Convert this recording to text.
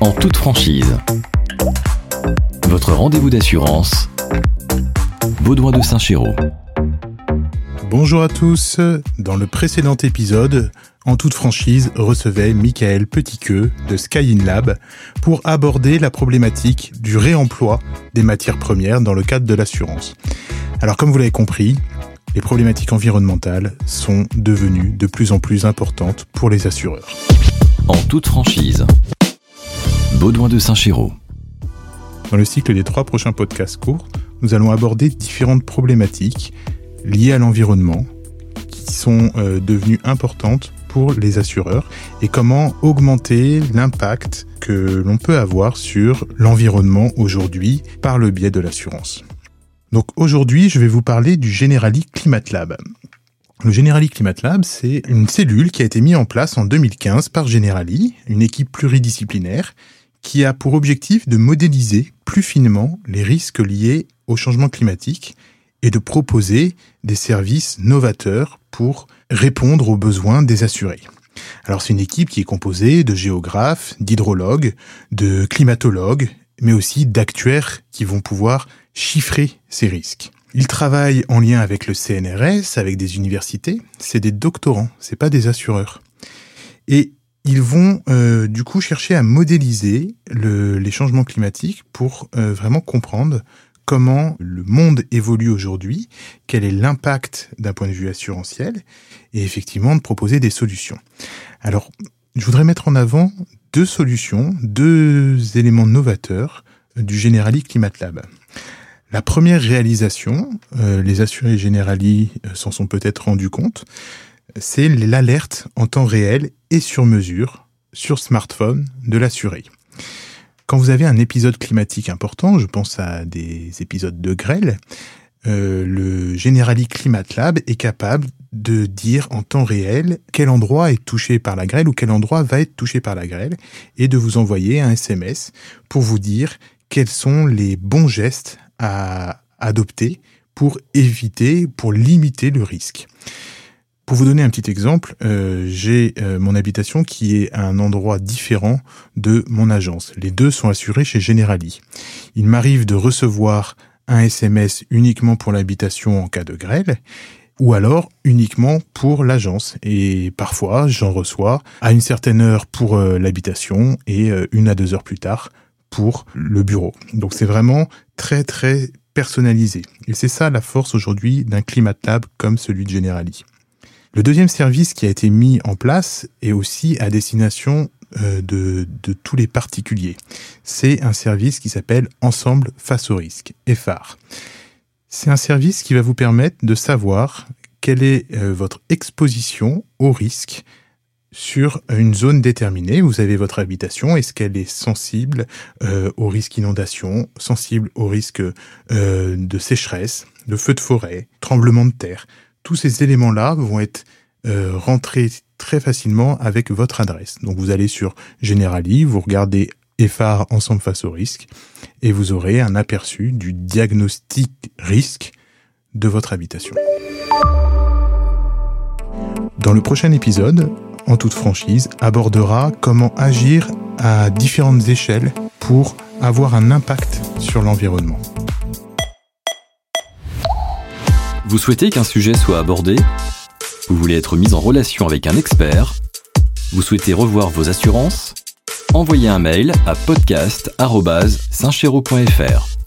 en toute franchise. Votre rendez-vous d'assurance, Baudouin de Saint-Chéraud. Bonjour à tous. Dans le précédent épisode, en toute franchise, recevait Michael Petitqueux de Sky In Lab pour aborder la problématique du réemploi des matières premières dans le cadre de l'assurance. Alors comme vous l'avez compris, les problématiques environnementales sont devenues de plus en plus importantes pour les assureurs. En toute franchise, Baudouin de Saint-Chéraud. Dans le cycle des trois prochains podcasts courts, nous allons aborder différentes problématiques liées à l'environnement qui sont euh, devenues importantes pour les assureurs et comment augmenter l'impact que l'on peut avoir sur l'environnement aujourd'hui par le biais de l'assurance. Donc aujourd'hui, je vais vous parler du Generali Climate Lab. Le Generali Climate Lab, c'est une cellule qui a été mise en place en 2015 par Generali, une équipe pluridisciplinaire qui a pour objectif de modéliser plus finement les risques liés au changement climatique et de proposer des services novateurs pour répondre aux besoins des assurés. Alors c'est une équipe qui est composée de géographes, d'hydrologues, de climatologues, mais aussi d'actuaires qui vont pouvoir chiffrer ces risques. Ils travaillent en lien avec le CNRS, avec des universités. C'est des doctorants, c'est pas des assureurs. Et ils vont euh, du coup chercher à modéliser le, les changements climatiques pour euh, vraiment comprendre comment le monde évolue aujourd'hui, quel est l'impact d'un point de vue assurantiel, et effectivement de proposer des solutions. Alors, je voudrais mettre en avant deux solutions, deux éléments novateurs du Generali Climate Lab. La première réalisation, euh, les assurés Generali euh, s'en sont peut-être rendus compte, c'est l'alerte en temps réel et sur mesure sur smartphone de l'assuré. Quand vous avez un épisode climatique important, je pense à des épisodes de grêle, euh, le Generali Climate Lab est capable de dire en temps réel quel endroit est touché par la grêle ou quel endroit va être touché par la grêle et de vous envoyer un SMS pour vous dire quels sont les bons gestes à adopter pour éviter, pour limiter le risque. Pour vous donner un petit exemple, euh, j'ai euh, mon habitation qui est à un endroit différent de mon agence. Les deux sont assurés chez Generali. Il m'arrive de recevoir un SMS uniquement pour l'habitation en cas de grêle ou alors uniquement pour l'agence. Et parfois, j'en reçois à une certaine heure pour euh, l'habitation et une à deux heures plus tard pour le bureau. Donc c'est vraiment très très personnalisé. Et c'est ça la force aujourd'hui d'un Climate Lab comme celui de Generali. Le deuxième service qui a été mis en place est aussi à destination euh, de, tous les particuliers. C'est un service qui s'appelle Ensemble face au risque, EFAR. C'est un service qui va vous permettre de savoir quelle est euh, votre exposition au risque sur une zone déterminée. Vous avez votre habitation. Est-ce qu'elle est sensible euh, au risque inondation, sensible au risque de sécheresse, de feu de forêt, tremblement de terre? Tous ces éléments-là vont être euh, rentrés très facilement avec votre adresse. Donc vous allez sur Generali, vous regardez EFAR ensemble face au risque et vous aurez un aperçu du diagnostic risque de votre habitation. Dans le prochain épisode, en toute franchise, abordera comment agir à différentes échelles pour avoir un impact sur l'environnement. Vous souhaitez qu'un sujet soit abordé? Vous voulez être mis en relation avec un expert? Vous souhaitez revoir vos assurances? Envoyez un mail à podcast.saintchéraud.fr.